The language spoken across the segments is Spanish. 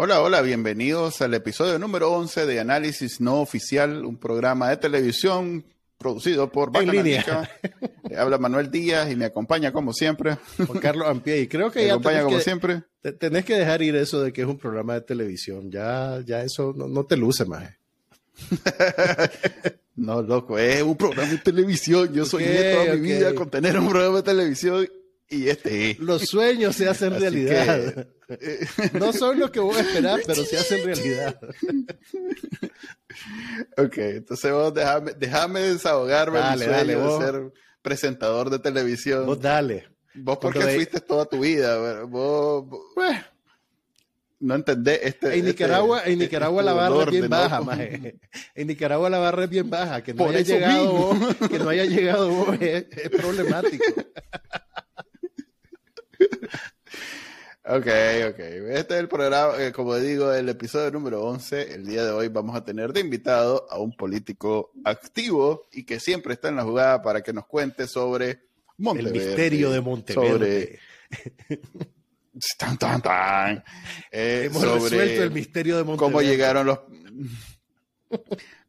Hola, hola, bienvenidos al episodio número 11 de Análisis No Oficial, un programa de televisión producido por En línea. Habla Manuel Díaz y me acompaña como siempre. Juan Carlos Ampié. Y creo que Me ya acompaña como que, siempre. te- tenés que dejar ir eso de que es un programa de televisión. Ya, ya eso no, no te luce más. No, loco, es un programa de televisión. Yo soy Ok, toda mi vida con tener un programa de televisión y este es. Los sueños se hacen Así realidad. que, No son lo que vos esperás, pero se hacen realidad. ok, entonces vos déjame, déjame desahogarme Dale, mi dale, sueño vos. de ser presentador de televisión. Vos dale. Vos porque fuiste toda tu vida, vos, vos- Bueno, no entendés este. en Nicaragua, este- en Nicaragua este la barra es bien de baja, maje. En Nicaragua la barra es bien baja. Que no Por haya llegado vos, que no haya llegado vos es, es problemático. Ok, ok. Este es el programa, eh, como digo, el episodio número 11. El día de hoy vamos a tener de invitado a un político activo y que siempre está en la jugada para que nos cuente sobre El Monteverde. misterio de Monteverde. Sobre. Tan, tan, tan. Eh, Hemos sobre resuelto el misterio de Monteverde. cómo llegaron los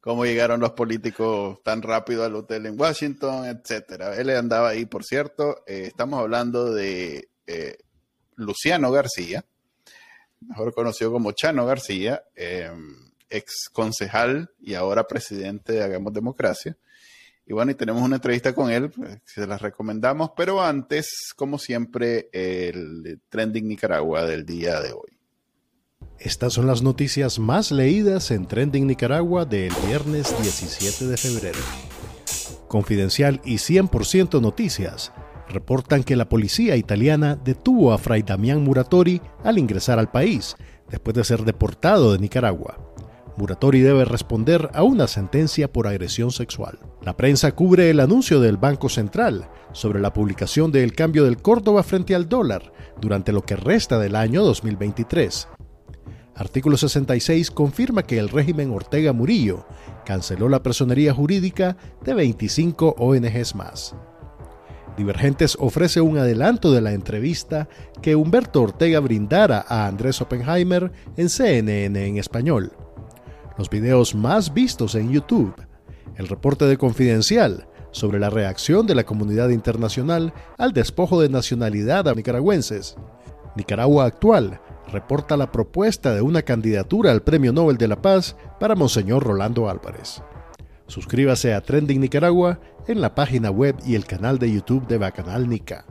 cómo llegaron los políticos tan rápido al hotel en Washington, etcétera. Él andaba ahí, por cierto. Eh, estamos hablando de eh, Luciano García, mejor conocido como Chano García, eh, ex concejal y ahora presidente de Hagamos Democracia. Y bueno, y tenemos una entrevista con él, pues, se las recomendamos, pero antes, como siempre, el Trending Nicaragua del día de hoy. Estas son las noticias más leídas en Trending Nicaragua del viernes 17 de febrero. Confidencial y 100% Noticias reportan que la policía italiana detuvo a Fray Damián Muratori al ingresar al país, después de ser deportado de Nicaragua. Muratori debe responder a una sentencia por agresión sexual. La prensa cubre el anuncio del Banco Central sobre la publicación del cambio del Córdoba frente al dólar durante lo que resta del año 2023. Artículo 66 confirma que el régimen Ortega Murillo canceló la personería jurídica de 25 ONGs más. Divergentes ofrece un adelanto de la entrevista que Humberto Ortega brindara a Andrés Oppenheimer en CNN en español. Los videos más vistos en YouTube. El reporte de Confidencial sobre la reacción de la comunidad internacional al despojo de nacionalidad a nicaragüenses. Nicaragua Actual reporta la propuesta de una candidatura al Premio Nobel de la Paz para Monseñor Rolando Álvarez. Suscríbase a Trending Nicaragua en la página web y el canal de YouTube de Bacanal Nica.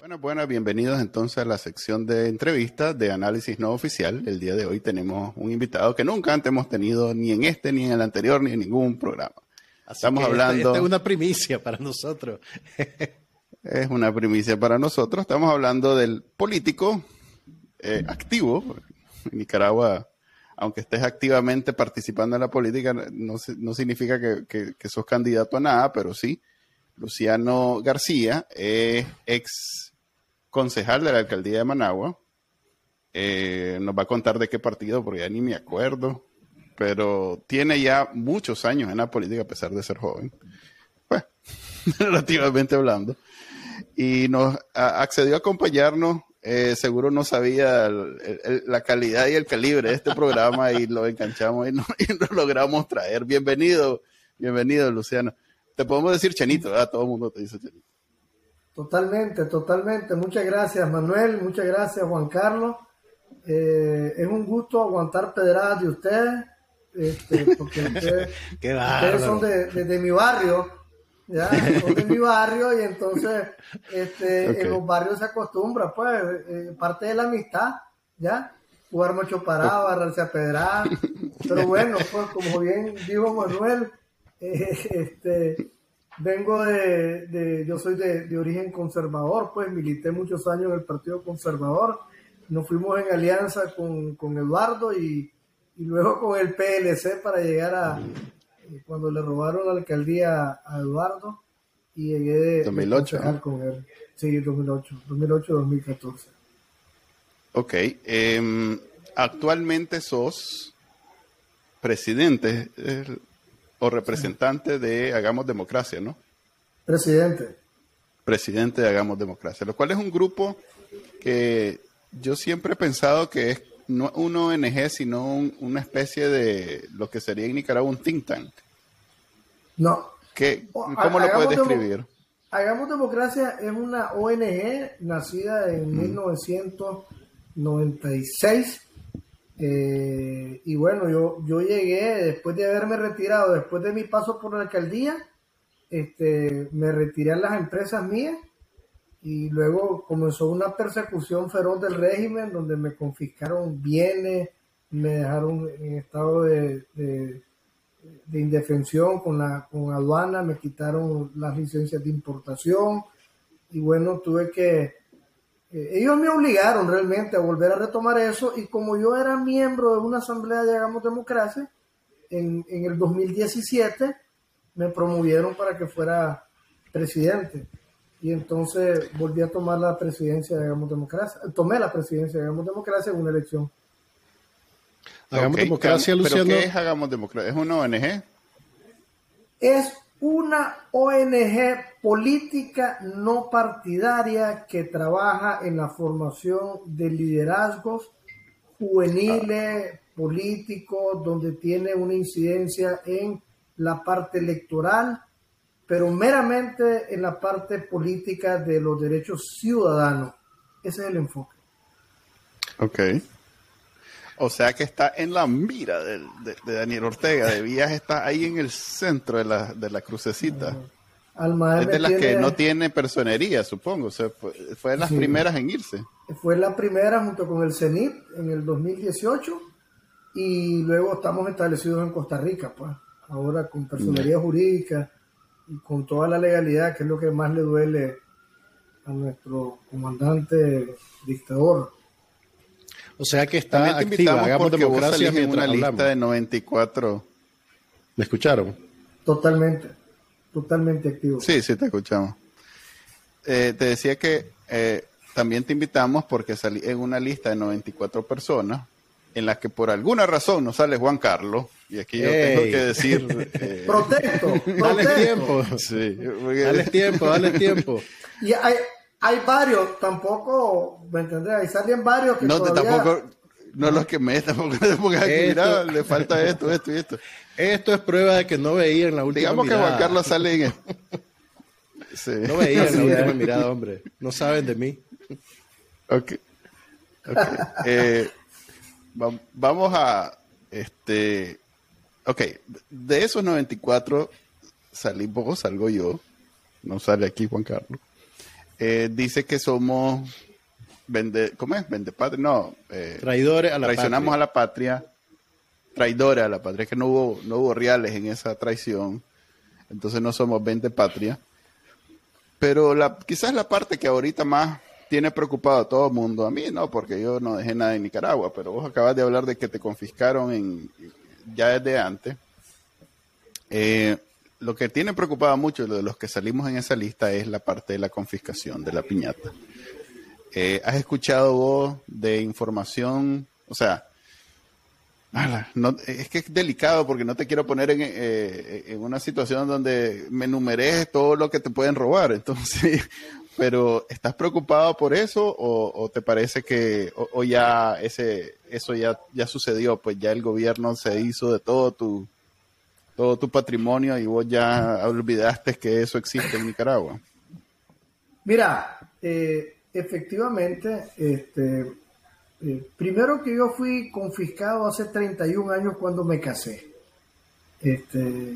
Bueno, bueno, bienvenidos entonces a la sección de entrevistas de análisis no oficial. El día de hoy tenemos un invitado que nunca antes hemos tenido ni en este, ni en el anterior, ni en ningún programa. Estamos esta- hablando, Esta es una primicia para nosotros. es una primicia para nosotros, estamos hablando del político eh, activo. En Nicaragua, aunque estés activamente participando en la política, no, no significa que, que- sos candidato a nada, pero sí. Luciano García es ex concejal de la alcaldía de Managua. Eh, nos va a contar de qué partido, porque ya ni me acuerdo. Pero tiene ya muchos años en la política, a pesar de ser joven. Pues, relativamente hablando. Y nos accedió a acompañarnos. Eh, seguro no sabía el- el- la calidad y el calibre de este programa y lo enganchamos y, no- y logramos traer. Bienvenido, bienvenido, Luciano. Te podemos decir Chenito, ¿verdad? Todo el mundo te dice Chenito. Totalmente, totalmente. Muchas gracias, Manuel. Muchas gracias, Juan Carlos. Eh, es un gusto aguantar pedradas de ustedes, este, porque ustedes, Qué ustedes son de- de mi barrio, ¿ya? De mi barrio y entonces este, en los barrios se acostumbra, pues, eh, parte de la amistad, ¿ya? Jugar mucho parado, agarrarse a pedradas. Pero bueno, pues como bien dijo Manuel, eh, este, vengo de, de- yo soy de, de origen conservador, pues milité muchos años en el Partido Conservador. Nos fuimos en alianza con, con Eduardo y, y luego con el PLC para llegar a cuando le robaron la alcaldía a Eduardo y llegué de, de 2008, concejal ¿no? con él. Sí, 2008, 2008-2014. Ok. em, actualmente sos presidente eh, o representante de Hagamos Democracia, ¿no? Presidente. presidente de Hagamos Democracia, lo cual es un grupo que yo siempre he pensado que es no un ONG, sino una especie de lo que sería en Nicaragua un think tank. No. ¿Cómo lo puedes describir? Hagamos Democracia es una ONG nacida en 1996. Eh, y bueno, yo, yo llegué después de haberme retirado, después de mi paso por la alcaldía, este, me retiré a las empresas mías y luego comenzó una persecución feroz del régimen donde me confiscaron bienes, me dejaron en estado de, de, indefensión con la con aduana, me quitaron las licencias de importación y bueno, tuve que... Eh, ellos me obligaron realmente a volver a retomar eso y como yo era miembro de una asamblea de Hagamos Democracia, en, en el 2017 me promovieron para que fuera presidente y entonces volví a tomar la presidencia de Hagamos Democracia. Tomé la presidencia de Hagamos Democracia en una elección. Hagamos Democracia, Luciano. ¿Pero qué es Hagamos Democracia? ¿Es una ONG? Es una ONG política no partidaria que trabaja en la formación de liderazgos juveniles, políticos, donde tiene una incidencia en la parte electoral pero meramente en la parte política de los derechos ciudadanos. Ese es el enfoque. Ok. O sea que está en la mira de, Daniel Ortega, de Vías está ahí en el centro de la, de la crucecita. es de las que no tiene personería, supongo. fue, de las primeras en irse. Fue la primera junto con el CENIT en el 2018 y luego estamos establecidos en Costa Rica, pues. Ahora con personería jurídica con toda la legalidad, que es lo que más le duele a nuestro comandante dictador. O sea que está activa, hagamos democracia en una lista de 94. ¿Me escucharon? Totalmente, totalmente activo. Sí, sí, te escuchamos. Eh, te decía que eh, también te invitamos porque salí en una lista de 94 personas en la que por alguna razón no sale Juan Carlos, y aquí yo tengo que decir... Eh, protesto, Dale tiempo. Sí, Dale tiempo, dale tiempo. Y hay, hay varios, tampoco, ¿me entendés? Ahí salen varios que No, tampoco, no los que me tampoco te pongas aquí, mira, le falta esto, esto y esto. Esto es prueba de que no veía en la última Digamos que Juan Carlos sale en... Sí. No veía en la última mirada, hombre. No saben de mí. Ok. okay. Eh, vamos a, este, ok, de esos 94 salí vos, salgo yo, no sale aquí Juan Carlos. Eh, dice que somos, vende, ¿cómo es? Vende patria, no. Eh, traidores a la traicionamos a la patria, traidores a la patria, es que no hubo, no hubo reales en esa traición, entonces no somos vende patria. Pero la, quizás la parte que ahorita más tiene preocupado a todo el mundo. A mí no, porque yo no dejé nada en Nicaragua, pero vos acabas de hablar de que te confiscaron en, ya desde antes. Eh, lo que tiene preocupado mucho de los que salimos en esa lista es la parte de la confiscación de la piñata. Eh, ¿Has escuchado vos de información? O sea, es que es delicado porque no te quiero poner en, eh, en, una situación donde me enumeres todo lo que te pueden robar. Entonces, pero ¿estás preocupado por eso o, te parece que o, ya ese eso ya ya sucedió, pues ya el gobierno se hizo de todo tu todo tu patrimonio y vos ya olvidaste que eso existe en Nicaragua? Mira, eh, efectivamente, este, eh, primero que yo fui confiscado hace 31 años cuando me casé. Este,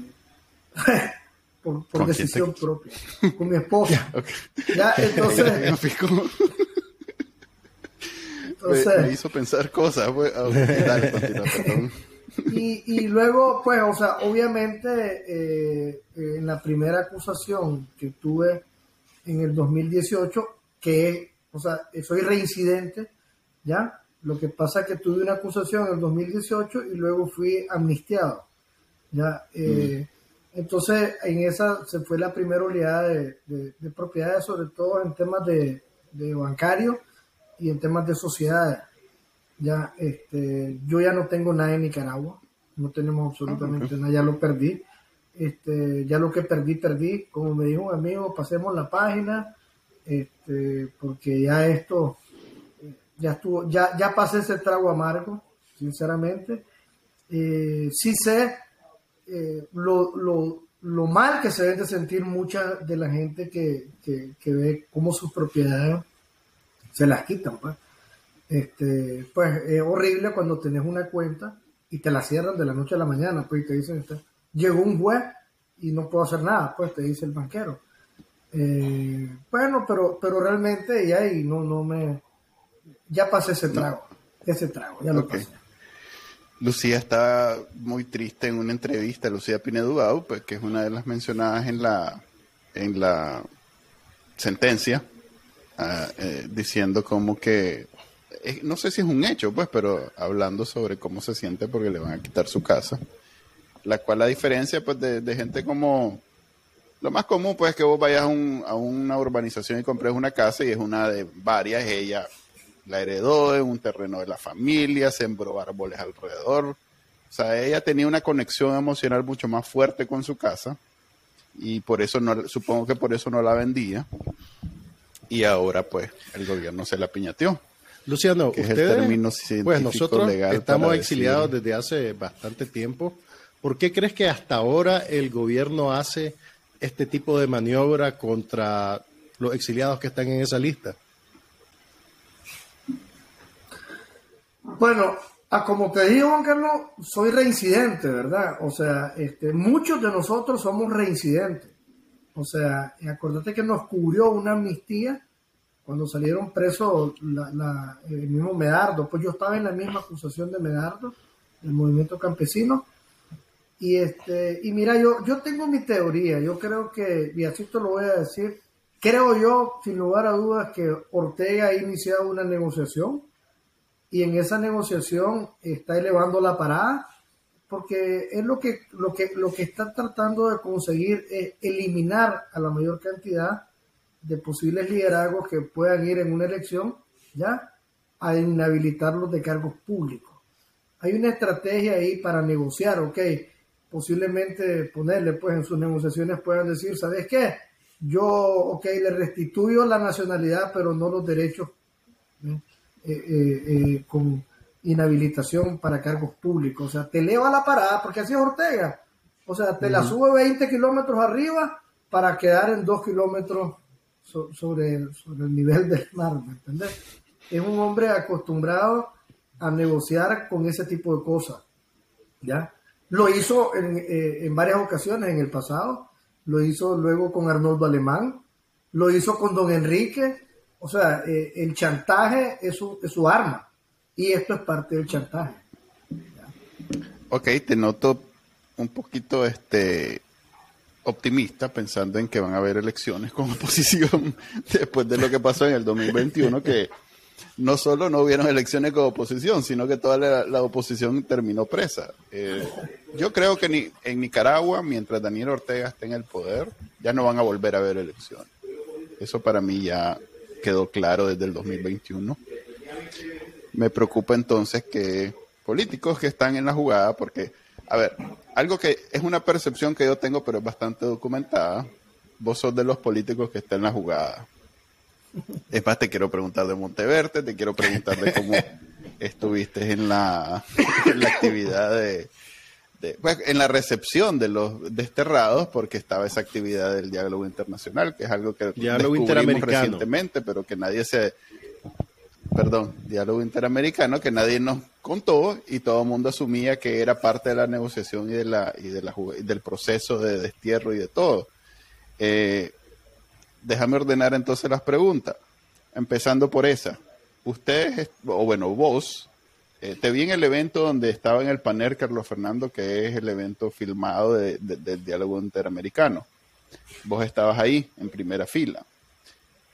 por, decisión propia, con mi esposa. Ya, entonces... me, hizo pensar cosas. Pues, y, y, luego, pues, o sea, obviamente, eh, en la primera acusación que tuve en el 2018, que, o sea, soy reincidente, ¿ya? Lo que pasa es que tuve una acusación en el 2018 y luego fui amnistiado, ¿ya? Eh, mm. Entonces, en esa se fue la primera oleada de, propiedades, sobre todo en temas de, de bancario y en temas de sociedades. Ya, este, yo ya no tengo nada en Nicaragua, no tenemos absolutamente nada, ya lo perdí. Este, ya lo que perdí, perdí. Como me dijo un amigo, pasemos la página, este, porque ya esto, ya estuvo, ya, ya pasé ese trago amargo, sinceramente. Eh, sí sé eh, lo, lo, lo, mal que se debe sentir mucha de la gente que, que, que, ve cómo sus propiedades se las quitan. Pues, este, pues es horrible cuando tenés una cuenta y te la cierran de la noche a la mañana, pues y te dicen, llegó un juez y no puedo hacer nada, pues te dice el banquero. Eh, bueno, pero, pero realmente ya y no, no me, ya pasé ese trago, ese trago, ya lo pasé. Lucía está muy triste en una entrevista, Lucía Pinedugao, pues, que es una de las mencionadas en la, en la sentencia, ah, eh, diciendo como que, eh, no sé si es un hecho, pues, pero hablando sobre cómo se siente porque le van a quitar su casa, la cual la diferencia, pues, de, gente como, lo más común, pues, es que vos vayas a, un, a una urbanización y compres una casa y es una de varias, ella la heredó en un terreno de la familia, sembró árboles alrededor. O sea, ella tenía una conexión emocional mucho más fuerte con su casa y por eso no, supongo que por eso no la vendía. Y ahora pues el gobierno se la piñateó. Luciano, ustedes, pues nosotros estamos exiliados desde hace bastante tiempo. ¿Por qué crees que hasta ahora el gobierno hace este tipo de maniobra contra los exiliados que están en esa lista? Bueno, a como te digo, Juan Carlos, soy reincidente, ¿verdad? O sea, este, muchos de nosotros somos reincidentes. O sea, acuérdate que nos cubrió una amnistía cuando salieron presos el mismo Medardo. Pues yo estaba en la misma acusación de Medardo, del movimiento campesino. Y, este, y mira, yo, yo tengo mi teoría. Yo creo que, y así te lo voy a decir, creo yo, sin lugar a dudas, que Ortega ha iniciado una negociación y en esa negociación está elevando la parada porque es lo que, lo que, lo que está tratando de conseguir es eliminar a la mayor cantidad de posibles liderazgos que puedan ir en una elección, ¿ya? A inhabilitarlos de cargos públicos. Hay una estrategia ahí para negociar, ok, posiblemente ponerle, pues en sus negociaciones puedan decir, ¿sabes qué? Yo, ok, le restituyo la nacionalidad, pero no los derechos. Eh, eh, con inhabilitación para cargos públicos. O sea, te eleva la parada, porque así es Ortega. O sea, te la sube 20 kilómetros arriba para quedar en 2 kilómetros sobre, el nivel del mar, ¿me entendés? Es un hombre acostumbrado a negociar con ese tipo de cosas, ¿ya? Lo hizo en, en varias ocasiones en el pasado, lo hizo luego con Arnoldo Alemán, lo hizo con Don Enrique, o sea, eh, el chantaje es su, es su arma y esto es parte del chantaje. Ok, te noto un poquito este optimista pensando en que van a haber elecciones con oposición después de lo que pasó en el 2021, que no solo no hubieron elecciones con oposición, sino que toda la, oposición terminó presa. Eh, yo creo que ni, en Nicaragua, mientras Daniel Ortega esté en el poder, ya no van a volver a haber elecciones. Eso para mí ya quedó claro desde el 2021. Me preocupa entonces que políticos que están en la jugada, porque, a ver, algo que es una percepción que yo tengo, pero es bastante documentada, vos sos de los políticos que están en la jugada. Es más, te quiero preguntar de Monteverde, te quiero preguntar de cómo estuviste en la, en la actividad de, pues, en la recepción de los desterrados, porque estaba esa actividad del diálogo internacional, que es algo que diálogo descubrimos recientemente, pero que nadie se, perdón, diálogo interamericano, que nadie nos contó y todo el mundo asumía que era parte de la negociación y de la y de la del proceso de destierro y de todo. Eh, déjame ordenar entonces las preguntas, empezando por esa. Ustedes, o bueno, vos, eh, te vi en el evento donde estaba en el panel Carlos Fernando, que es el evento filmado del diálogo interamericano. Vos estabas ahí, en primera fila.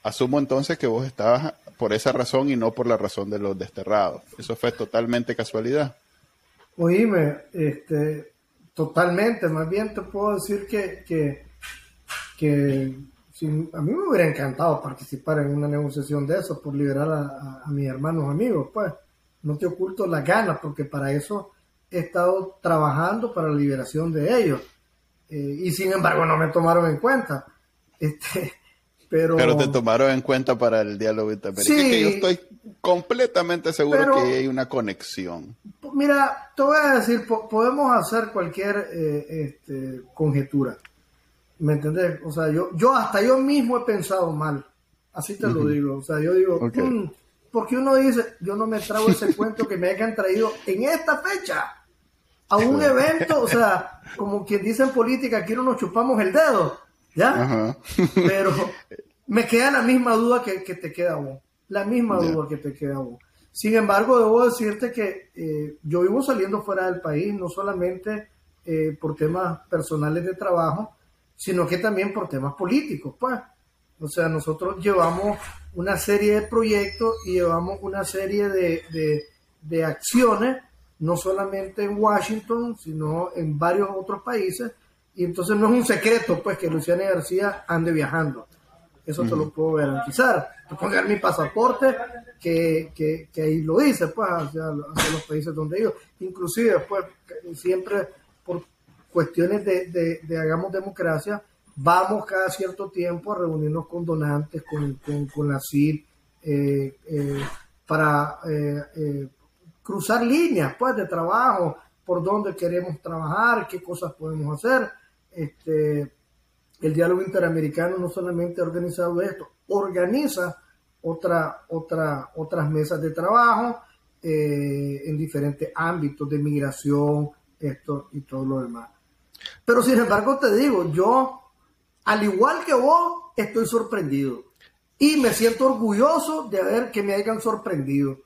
Asumo entonces que vos estabas por esa razón y no por la razón de los desterrados. Eso fue totalmente casualidad. Oíme, este, totalmente. Más bien te puedo decir que, que, a mí me hubiera encantado participar en una negociación de eso por liberar a, a mis hermanos amigos, pues no te oculto las ganas, porque para eso he estado trabajando para la liberación de ellos. Eh, y sin embargo no me tomaron en cuenta. Este, Pero, pero te tomaron en cuenta para el diálogo interamericano. Sí, que yo estoy completamente seguro que hay una conexión. Mira, te voy a decir, po podemos hacer cualquier eh, este, conjetura. ¿Me entendés? O sea, yo, yo hasta yo mismo he pensado mal. Así te uh -huh. lo digo. O sea, yo digo, Okay. mm, porque uno dice, yo no me trago ese cuento que me hayan traído en esta fecha a un evento, o sea, como quien dice en política, aquí no nos chupamos el dedo, ¿ya? Ajá. Pero me queda la misma duda que, que te queda vos, la misma duda que te queda vos. Sin embargo, debo decirte que eh, yo vivo saliendo fuera del país, no solamente eh, por temas personales de trabajo, sino que también por temas políticos, pues. O sea, nosotros llevamos una serie de proyectos y llevamos una serie de, de, de acciones, no solamente en Washington, sino en varios otros países. Y entonces no es un secreto, pues, que Luciana García ande viajando. Eso te lo puedo garantizar. Te puedo dar mi pasaporte, que, que, que ahí lo dice, pues, hacia, hacia los países donde ido. Inclusive, pues, siempre por cuestiones de, de, de hagamos democracia, vamos cada cierto tiempo a reunirnos con donantes, con, con, con la CID, eh, eh, para eh, cruzar líneas pues, de trabajo, por dónde queremos trabajar, qué cosas podemos hacer. Este, el diálogo interamericano no solamente ha organizado esto, organiza otra, otra, otras mesas de trabajo eh, en diferentes ámbitos de migración, esto y todo lo demás. Pero sin embargo te digo, yo, al igual que vos, estoy sorprendido. Y me siento orgulloso de ver que me hayan sorprendido.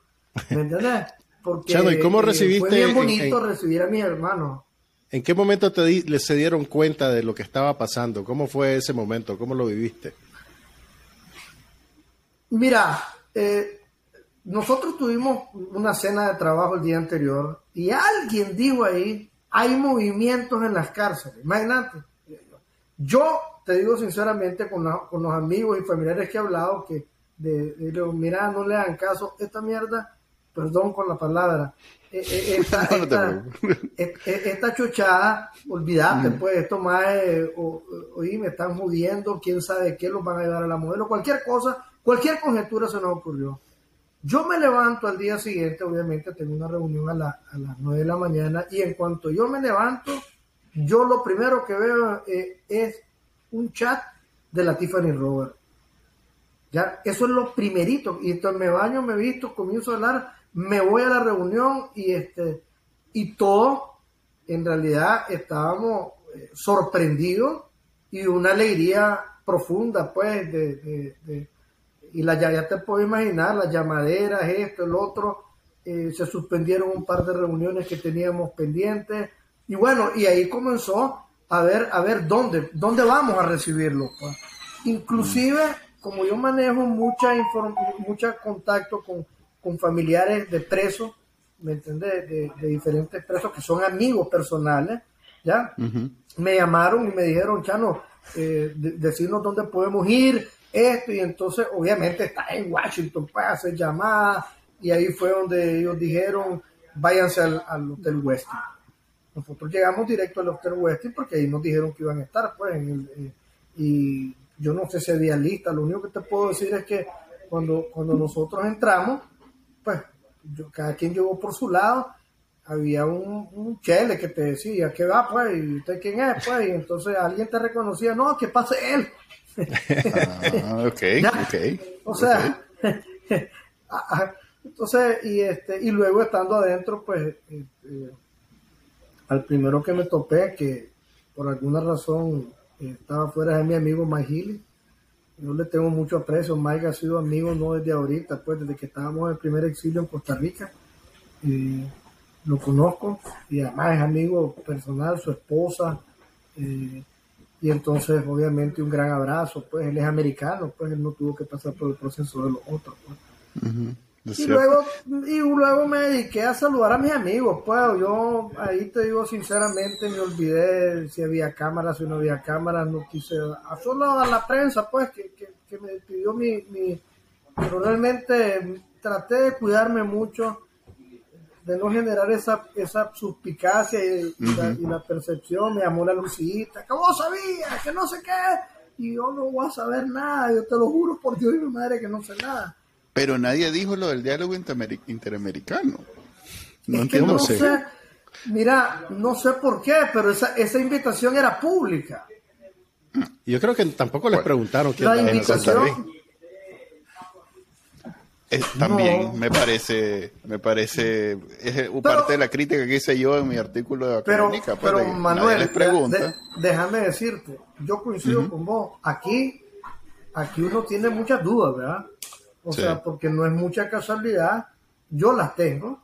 ¿Me entiendes? Porque Chano, ¿y cómo eh, recibiste fue bien en- bonito en- recibir a mis hermanos. ¿En qué momento te di- se dieron cuenta de lo que estaba pasando? ¿Cómo fue ese momento? ¿Cómo lo viviste? Mira, eh, nosotros tuvimos una cena de trabajo el día anterior y alguien dijo ahí, hay movimientos en las cárceles. Imagínate. Yo te digo sinceramente con, la- con los amigos y familiares que he hablado que de, mira, no le hagan caso, esta mierda, perdón con la palabra, eh, eh, esta, No, esta- e- e- esta chochada, olvídate, pues, esto más, eh, o- o- oí, me están jodiendo, quién sabe qué, los van a llevar a la modelo, cualquier cosa, cualquier conjetura se nos ocurrió. Yo me levanto al día siguiente, obviamente tengo una reunión a, la- a las 9 de la mañana, y en cuanto yo me levanto, yo lo primero que veo eh, es un chat de la Tiffany Robert. Ya, eso es lo primerito. Y entonces me baño, me visto, comienzo a hablar, me voy a la reunión y este y todo, en realidad estábamos eh, sorprendidos y una alegría profunda, pues, de, de- de- y la, ya, ya te puedo imaginar, las llamaderas, esto, el otro, eh, se suspendieron un par de reuniones que teníamos pendientes, y bueno, y ahí comenzó a ver, a ver dónde, dónde vamos a recibirlo. pues. Inclusive, como yo manejo mucha mucha contacto con, con familiares de presos, ¿me entiendes? De, de diferentes presos que son amigos personales, ¿ya? Me llamaron y me dijeron, Chano, eh, de- decirnos dónde podemos ir, esto, y entonces obviamente está en Washington, pues hacer llamadas, y ahí fue donde ellos dijeron, váyanse al, al Hotel Westin. Nosotros llegamos directo al Hotel Westin porque ahí nos dijeron que iban a estar, pues, en el, eh, y yo no sé si había lista, lo único que te puedo decir es que cuando, cuando nosotros entramos, pues, yo- cada quien llegó por su lado, había un, un chele que te decía, ¿qué va, pues? ¿Y usted quién es, pues? Y entonces alguien te reconocía, no, que pase él. Ah, ok, ok. O sea, entonces, y este, y luego estando adentro, pues, este, al primero que me topé, que por alguna razón estaba fuera de mi amigo Mike Healy. Yo le tengo mucho aprecio. Mike ha sido amigo no desde ahorita, pues desde que estábamos en el primer exilio en Costa Rica. Lo conozco y además es amigo personal, su esposa. eh, y entonces, obviamente, un gran abrazo. Pues él es americano, pues él no tuvo que pasar por el proceso de los otros. pues. Es Y cierto. luego, y luego me dediqué a saludar a mis amigos. Pues yo ahí te digo sinceramente, me olvidé si había cámara, si no había cámara, no quise. A solo a la prensa, pues, que, que, que me pidió mi, mi. Pero realmente traté de cuidarme mucho, de no generar esa, esa suspicacia y, y la, y la percepción. Me llamó la Lucita, que vos sabías, que no sé qué. y yo no voy a saber nada, yo te lo juro por Dios y mi madre que no sé nada. Pero nadie dijo lo del diálogo interamericano. No entiendo. No sé. Mira, no sé por qué, pero esa, esa invitación era pública. Yo creo que tampoco les preguntaron quién la invitación. también me parece, me parece, es parte de la crítica que hice yo en mi artículo de Pero, pues, pero Manuel, pregunta. déjame decirte, yo coincido con vos. Aquí, aquí uno tiene muchas dudas, ¿verdad? O sea, porque no es mucha casualidad. Yo las tengo,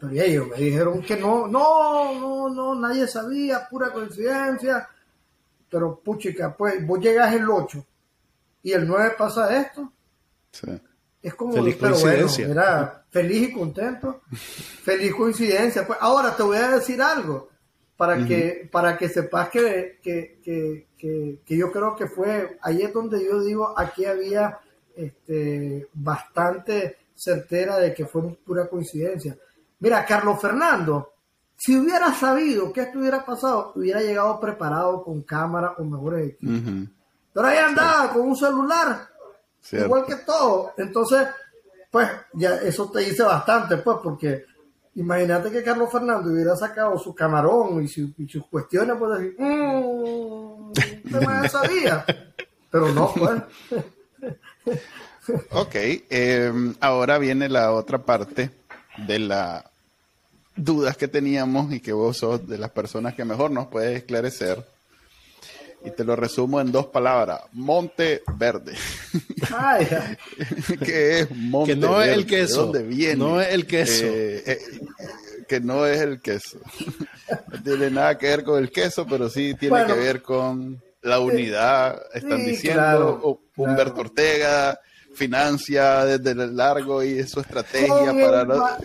pero ellos me dijeron que no, no, no, no, nadie sabía, pura coincidencia. Pero puchica, pues vos llegas el 8 y el 9 pasa esto. Sí. Es como, feliz pero bueno, feliz y contento. feliz coincidencia. Pues ahora te voy a decir algo para que para que sepas que, que, que, que, yo creo que fue ahí es donde yo digo aquí había este bastante certera de que fue pura coincidencia. Mira, Carlos Fernando si hubiera sabido que esto hubiera pasado, hubiera llegado preparado con cámara o mejores equipos. Pero ahí andaba con un celular, igual que todo. Entonces, pues ya eso te dice bastante, pues, porque imagínate que Carlos Fernando hubiera sacado su camarón y, sus cuestiones, pues decir, mmm, sabía. Pero no, pues. ok, em, ahora viene la otra parte de la dudas que teníamos y que vos sos de las personas que mejor nos puedes esclarecer. Y te lo resumo en dos palabras. Monte Verde. que es Monte Que no es el queso. ¿De viene? No es el queso. Eh, eh, que no es el queso. no tiene nada que ver con el queso, pero sí tiene que ver con la unidad. Están diciendo Humberto Ortega financia desde largo y su estrategia para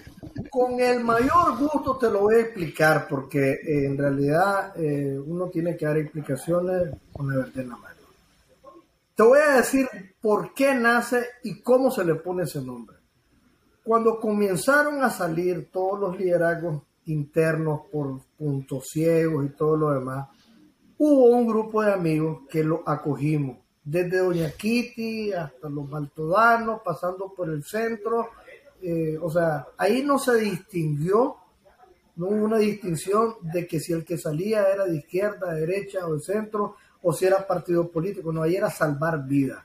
con el mayor gusto te lo voy a explicar porque eh, en realidad eh, uno tiene que dar explicaciones con la verdad en la mano. Te voy a decir por qué nace y cómo se le pone ese nombre. Cuando comenzaron a salir todos los liderazgos internos por puntos ciegos y todo lo demás, hubo un grupo de amigos que lo acogimos, desde Doña Kitty hasta los Baltodanos, pasando por el centro, eh, o sea, ahí no se distinguió, no hubo una distinción de que si el que salía era de izquierda, de derecha o de centro, o si era partido político, no, ahí era salvar vidas.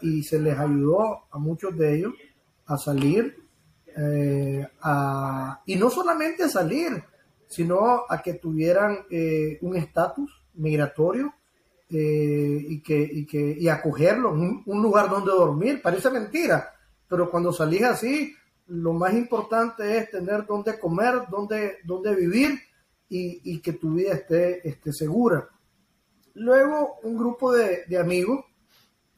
Y se les ayudó a muchos de ellos a salir, eh, y no solamente a salir, sino a que tuvieran eh, un estatus migratorio y, que, y, que, y acogerlo, un lugar donde dormir. Parece mentira, pero cuando salís así, lo más importante es tener dónde comer, dónde, dónde vivir y, que tu vida esté, esté segura. Luego, un grupo de, amigos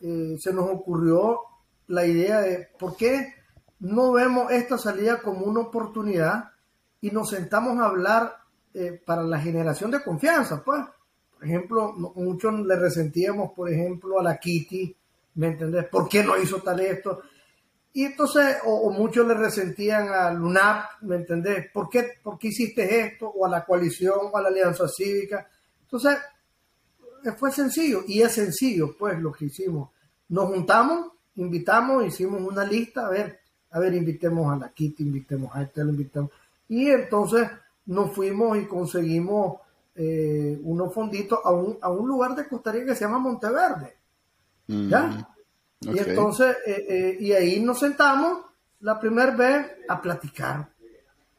eh, se nos ocurrió la idea de por qué no vemos esta salida como una oportunidad y nos sentamos a hablar eh, para la generación de confianza. Pues, por ejemplo, muchos le resentíamos, por ejemplo, a la Kitty, ¿me entendés? ¿Por qué no hizo tal esto? Y entonces, o, muchos le resentían a LUNAP, ¿me entendés? ¿Por qué, ¿Por qué hiciste esto? O a la coalición, o a la alianza cívica. Entonces, eh, fue sencillo, y es sencillo, pues, lo que hicimos. Nos juntamos, invitamos, hicimos una lista, a ver, a ver, invitemos a la Kitty, invitemos a este, lo invitamos. Y entonces nos fuimos y conseguimos eh, unos fonditos a un, a un lugar de Costa Rica que se llama Monteverde. ¿Ya? Mm. Y entonces, eh, eh, y ahí nos sentamos la primera vez a platicar.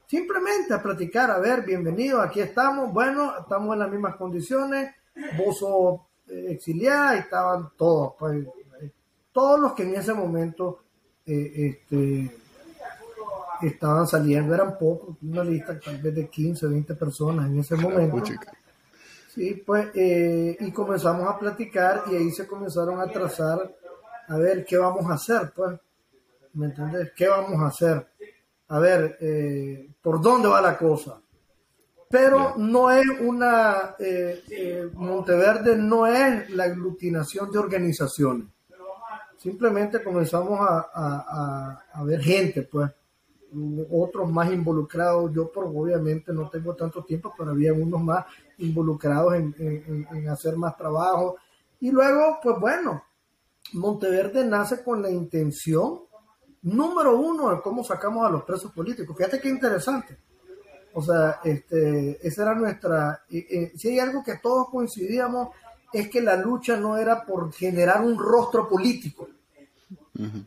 Simplemente a platicar, a ver, bienvenido, aquí estamos, bueno, estamos en las mismas condiciones, vos sos exiliada y estaban todos, pues, todos los que en ese momento este, estaban saliendo, eran pocos, una lista tal vez de 15, 20 personas en ese momento. Sí, pues, y comenzamos a platicar y ahí se comenzaron a trazar a ver qué vamos a hacer, pues. ¿Me entiendes? ¿Qué vamos a hacer? A ver, eh, ¿por dónde va la cosa? Pero no es una, eh, eh, Monteverde no es la aglutinación de organizaciones. Simplemente comenzamos a, ver gente, pues, otros más involucrados. Yo, por, obviamente, no tengo tanto tiempo, pero había unos más involucrados en, en hacer más trabajo, Y luego, pues bueno, Monteverde nace con la intención número uno de cómo sacamos a los presos políticos. Fíjate qué interesante. O sea, este, esa era nuestra... si hay algo que todos coincidíamos es que la lucha no era por generar un rostro político,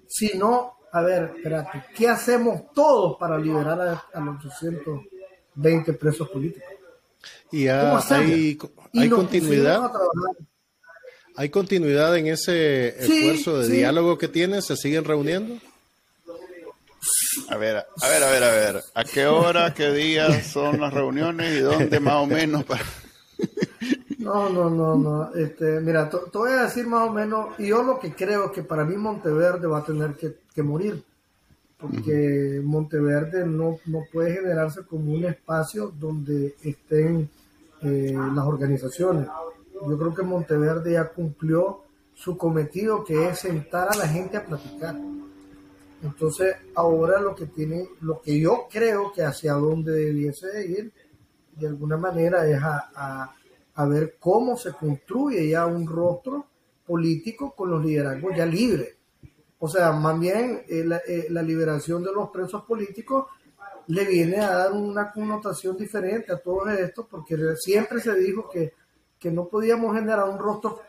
sino, a ver, espérate, ¿qué hacemos todos para liberar a, los 820 presos políticos? Y hay, hay continuidad. ¿Hay continuidad en ese esfuerzo de diálogo que tienen? ¿Se siguen reuniendo? A ver, a ver, a ver, a ver. ¿A qué hora, qué día son las reuniones y dónde más o menos? Para... No, no, no, no. Este, mira, te, voy a decir más o menos, y yo lo que creo es que para mí Monteverde va a tener que, morir, porque Monteverde no, no puede generarse como un espacio donde estén eh, las organizaciones. Yo creo que Monteverde ya cumplió su cometido, que es sentar a la gente a platicar. Entonces, ahora lo que tiene, lo que yo creo que hacia dónde debiese ir, de alguna manera, es a a ver cómo se construye ya un rostro político con los liderazgos ya libres. O sea, más bien eh, eh, la, liberación de los presos políticos le viene a dar una connotación diferente a todo esto, porque siempre se dijo que, que no podíamos generar un rostro,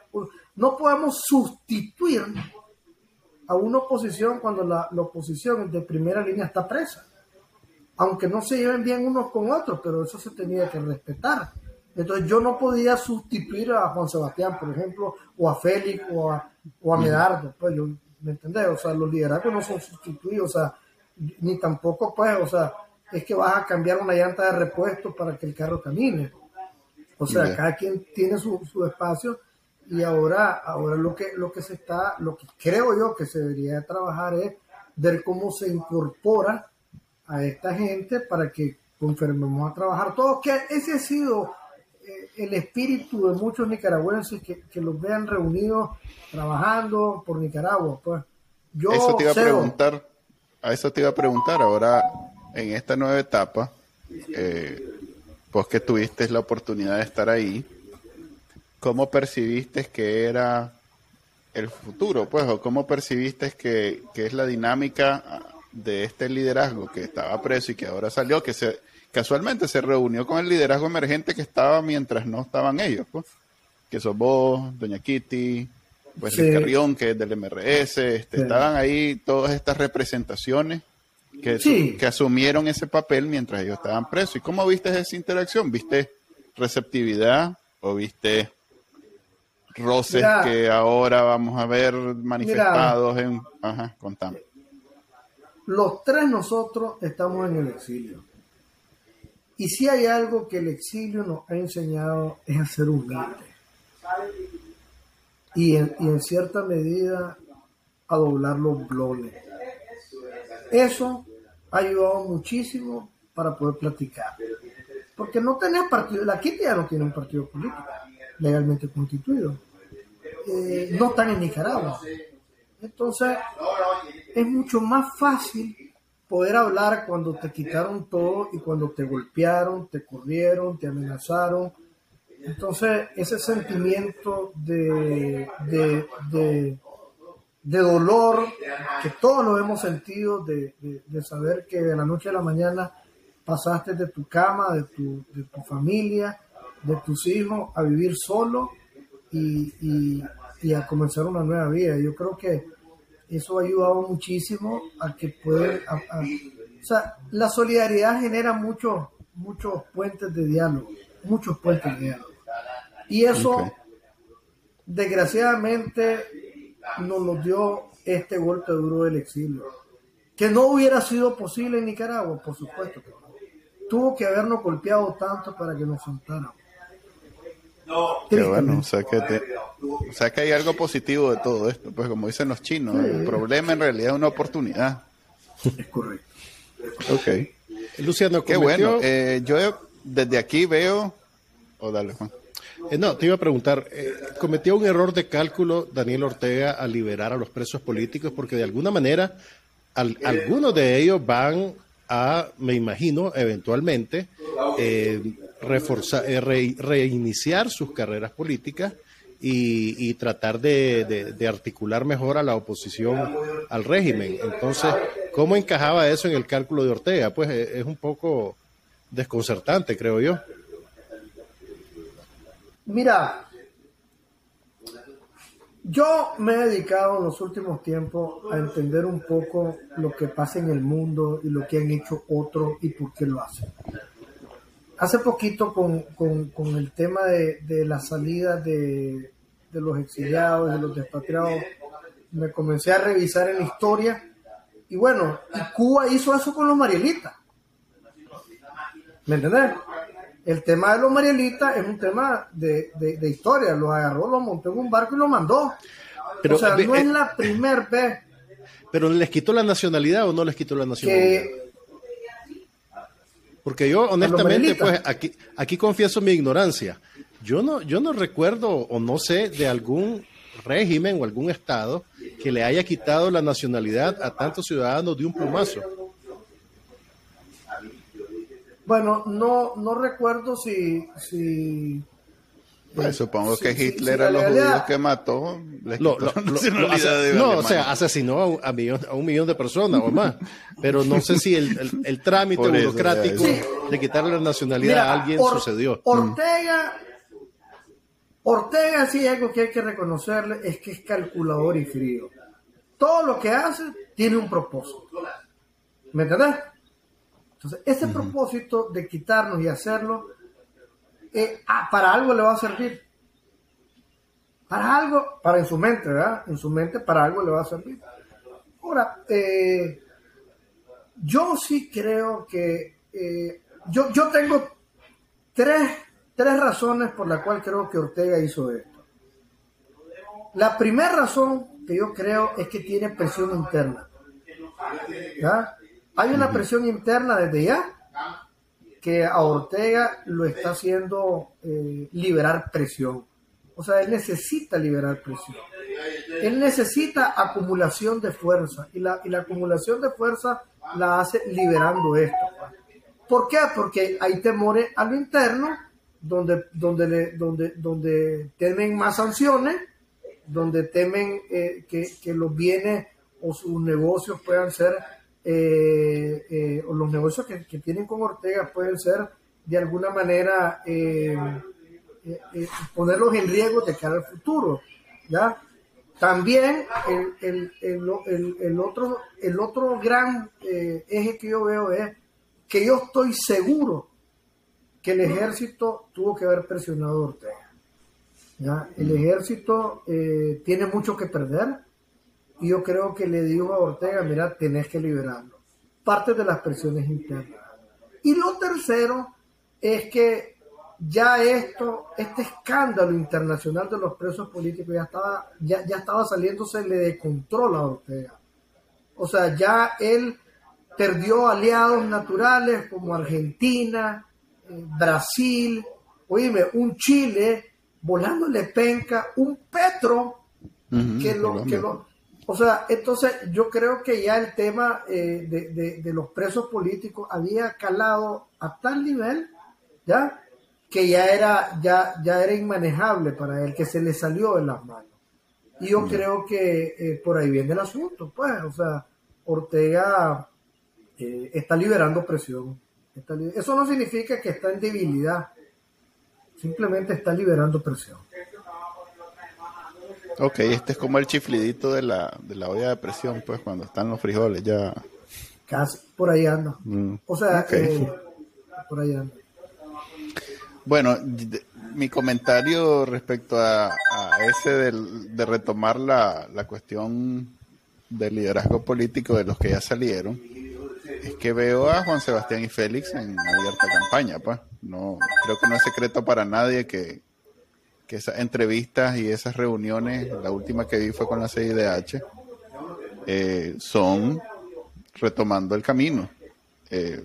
no podemos sustituir a una oposición cuando la, la oposición de primera línea está presa. Aunque no se lleven bien unos con otros, pero eso se tenía que respetar. Entonces yo no podía sustituir a Juan Sebastián, por ejemplo, o a Félix o a, o a Medardo, pues yo, ¿me entendés? O sea, los liderazgos no son sustituidos, o sea, ni tampoco, pues, o sea, es que vas a cambiar una llanta de repuesto para que el carro camine. O sea, cada quien tiene su, su, espacio y ahora, ahora lo que, lo que se está, lo que creo yo que se debería trabajar es ver cómo se incorpora a esta gente para que confirmemos a trabajar todos, que ese ha sido el espíritu de muchos nicaragüenses que, los vean reunidos trabajando por Nicaragua. Pues yo eso te iba a preguntar, a eso te iba a preguntar ahora en esta nueva etapa, eh, pues que tuviste la oportunidad de estar ahí, ¿cómo percibiste que era el futuro? Pues, o cómo percibiste que, que es la dinámica de este liderazgo que estaba preso y que ahora salió, que se casualmente se reunió con el liderazgo emergente que estaba mientras no estaban ellos, pues, que sos vos, Doña Kitty, pues sí. Carrión, que es del MRS, este, estaban ahí todas estas representaciones que, que asumieron ese papel mientras ellos estaban presos. ¿Y cómo viste esa interacción? ¿Viste receptividad o viste roces que ahora vamos a ver manifestados en... Ajá, contame. Los tres nosotros estamos en el exilio. Y si hay algo que el exilio nos ha enseñado es a ser humilde. Y en, cierta medida a doblar los bloles. Eso ha ayudado muchísimo para poder platicar. Porque no tenés partido, la Kitty ya no tiene un partido político legalmente constituido. Eh, no están en Nicaragua. Entonces, es mucho más fácil poder hablar cuando te quitaron todo y cuando te golpearon, te corrieron, te amenazaron. Entonces, ese sentimiento de, de, dolor que todos lo hemos sentido, de, saber que de la noche a la mañana pasaste de tu cama, de tu, de tu familia, de tus hijos, a vivir solo y, y a comenzar una nueva vida. Yo creo que eso ha ayudado muchísimo a que pueden... o sea, la solidaridad genera muchos muchos puentes de diálogo, muchos puentes de diálogo. Y eso, desgraciadamente, nos lo dio este golpe duro del exilio. Que no hubiera sido posible en Nicaragua, por supuesto que no. Tuvo que habernos golpeado tanto para que nos soltáramos. Qué bueno, o sea, que o sea que hay algo positivo de todo esto, pues como dicen los chinos, el problema en realidad es una oportunidad. Es correcto. Ok. Luciano, qué bueno. Eh, yo desde aquí veo... O oh, dale, Juan. Eh, no, te iba a preguntar, eh, ¿cometió un error de cálculo Daniel Ortega al liberar a los presos políticos? Porque de alguna manera algunos de ellos van a, me imagino, eventualmente, reforzar, reiniciar sus carreras políticas y, tratar de, articular mejor a la oposición al régimen. Entonces, ¿cómo encajaba eso en el cálculo de Ortega? Pues es un poco desconcertante, creo yo. Mira, yo me he dedicado en los últimos tiempos a entender un poco lo que pasa en el mundo y lo que han hecho otros y por qué lo hacen. Hace poquito con, el tema de, la salida de, los exiliados, de los despatriados, me comencé a revisar en la historia y bueno, Cuba hizo eso con los marielitas. ¿Me entendés? El tema de los marielitas es un tema de, historia. Lo agarró, lo montó en un barco y lo mandó. Pero, o sea, no es eh, la primer vez. ¿Pero les quitó la nacionalidad o no les quitó la nacionalidad? Porque yo, honestamente, pues aquí, aquí confieso mi ignorancia. Yo no, yo no recuerdo o no sé de algún régimen o algún estado que le haya quitado la nacionalidad a tantos ciudadanos de un plumazo. Bueno, no, no recuerdo si... si pues, supongo que Hitler a los judíos que mató no, o sea, asesinó a un, millón, de personas o más. Pero no sé si el, trámite burocrático de quitarle la nacionalidad a alguien sucedió. Ortega, Ortega sí algo que hay que reconocerle es que es calculador y frío. Todo lo que hace tiene un propósito. ¿Me entendés? Entonces, ese propósito de quitarnos y hacerlo, eh, ah, para algo le va a servir. Para algo, para en su mente, ¿verdad? En su mente, para algo le va a servir. Ahora, eh, yo sí creo que eh, yo, yo tengo tres, tres razones por las cuales creo que Ortega hizo esto. La primera razón que yo creo es que tiene presión interna. ¿ya? Hay una presión interna desde ya que a Ortega lo está haciendo eh, liberar presión. O sea, él necesita liberar presión. Él necesita acumulación de fuerza y la, y la acumulación de fuerza la hace liberando esto. ¿Por qué? Porque hay temores a lo interno donde, donde, le, donde, donde temen más sanciones, donde temen eh, que, que los bienes o sus negocios puedan ser eh, eh, los negocios que, tienen con Ortega pueden ser de alguna manera eh, ponerlos en riesgo de cara al futuro. ¿ya? También el, el, otro, el otro gran eje que yo veo es que yo estoy seguro que el ejército tuvo que haber presionado a Ortega. ¿ya? El ejército tiene mucho que perder yo creo que le digo a Ortega, mira, tenés que liberarlo. Parte de las presiones internas. Y lo tercero es que ya esto, este escándalo internacional de los presos políticos ya estaba, ya, ya estaba saliéndose de control a Ortega. O sea, ya él perdió aliados naturales como Argentina, eh, Brasil, oíme, un Chile volándole penca, un Petro que, lo, que, lo, o sea, entonces yo creo que ya el tema eh, de, los presos políticos había calado a tal nivel, ¿ya? Que ya era, ya, ya era inmanejable para él, que se le salió de las manos. Y yo creo que eh, por ahí viene el asunto, pues, o sea, Ortega eh, está liberando presión. Eso no significa que está en debilidad, simplemente está liberando presión. Ok, este es como el chiflidito de la, de la olla de presión, pues cuando están los frijoles ya. Casi, por ahí anda. Mm, o sea, eh, por ahí anda. Bueno, mi comentario respecto a, ese de retomar la, la cuestión del liderazgo político de los que ya salieron, es que veo a Juan Sebastián y Félix en abierta campaña, pues. No, creo que no es secreto para nadie que, que esas entrevistas y esas reuniones, la última que vi fue con la CIDH, eh, son retomando el camino. Eh,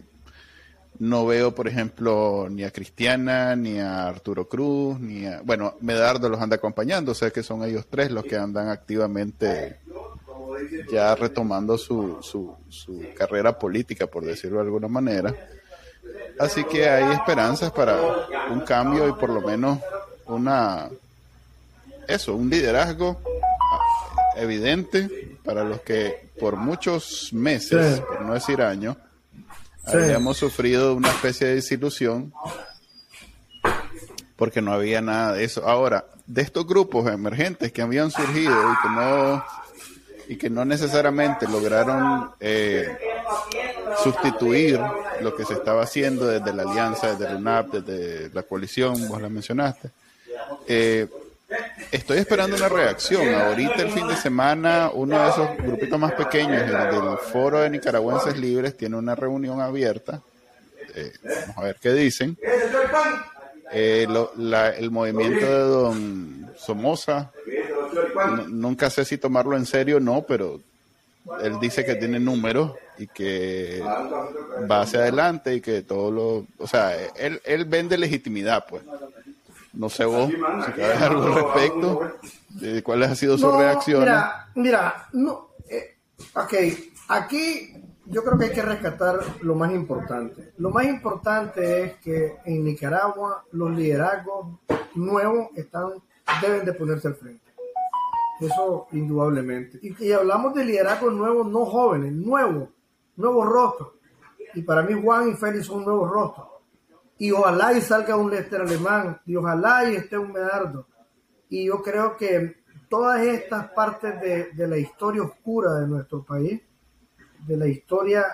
no veo, por ejemplo, ni a Cristiana, ni a Arturo Cruz, ni a... Bueno, Medardo los anda acompañando, o sea que son ellos tres los que andan activamente ya retomando su, su, su carrera política, por decirlo de alguna manera. Así que hay esperanzas para un cambio y por lo menos una eso, un liderazgo evidente para los que por muchos meses, por no decir años, habíamos sufrido una especie de desilusión porque no había nada de eso. Ahora, de estos grupos emergentes que habían surgido y que no y que no necesariamente lograron eh, sustituir lo que se estaba haciendo desde la alianza, desde el UNAP, desde la coalición, vos la mencionaste. Eh, estoy esperando una reacción. Ahorita el fin de semana, uno de esos grupitos más pequeños del, Foro de Nicaragüenses Libres tiene una reunión abierta. Eh, vamos a ver qué dicen. el movimiento de don Somoza nunca sé si tomarlo en serio o no, pero él dice que tiene números y que va hacia adelante y que todo lo, o sea, él vende legitimidad, pues. No sé vos si sabes algo al respecto, de cuáles ha sido su reacción. Mira, mira, no, eh, ok, aquí yo creo que hay que rescatar lo más importante. Lo más importante es que en Nicaragua los liderazgos nuevos están, deben de ponerse al frente. Eso indudablemente. Y, hablamos de liderazgo nuevos, no jóvenes, nuevos, nuevos rostros. Y para mí Juan y Félix son nuevos rostros. Y ojalá y salga un Lester alemán, y ojalá y esté un Medardo. Y yo creo que todas estas partes de, de la historia oscura de nuestro país, de la historia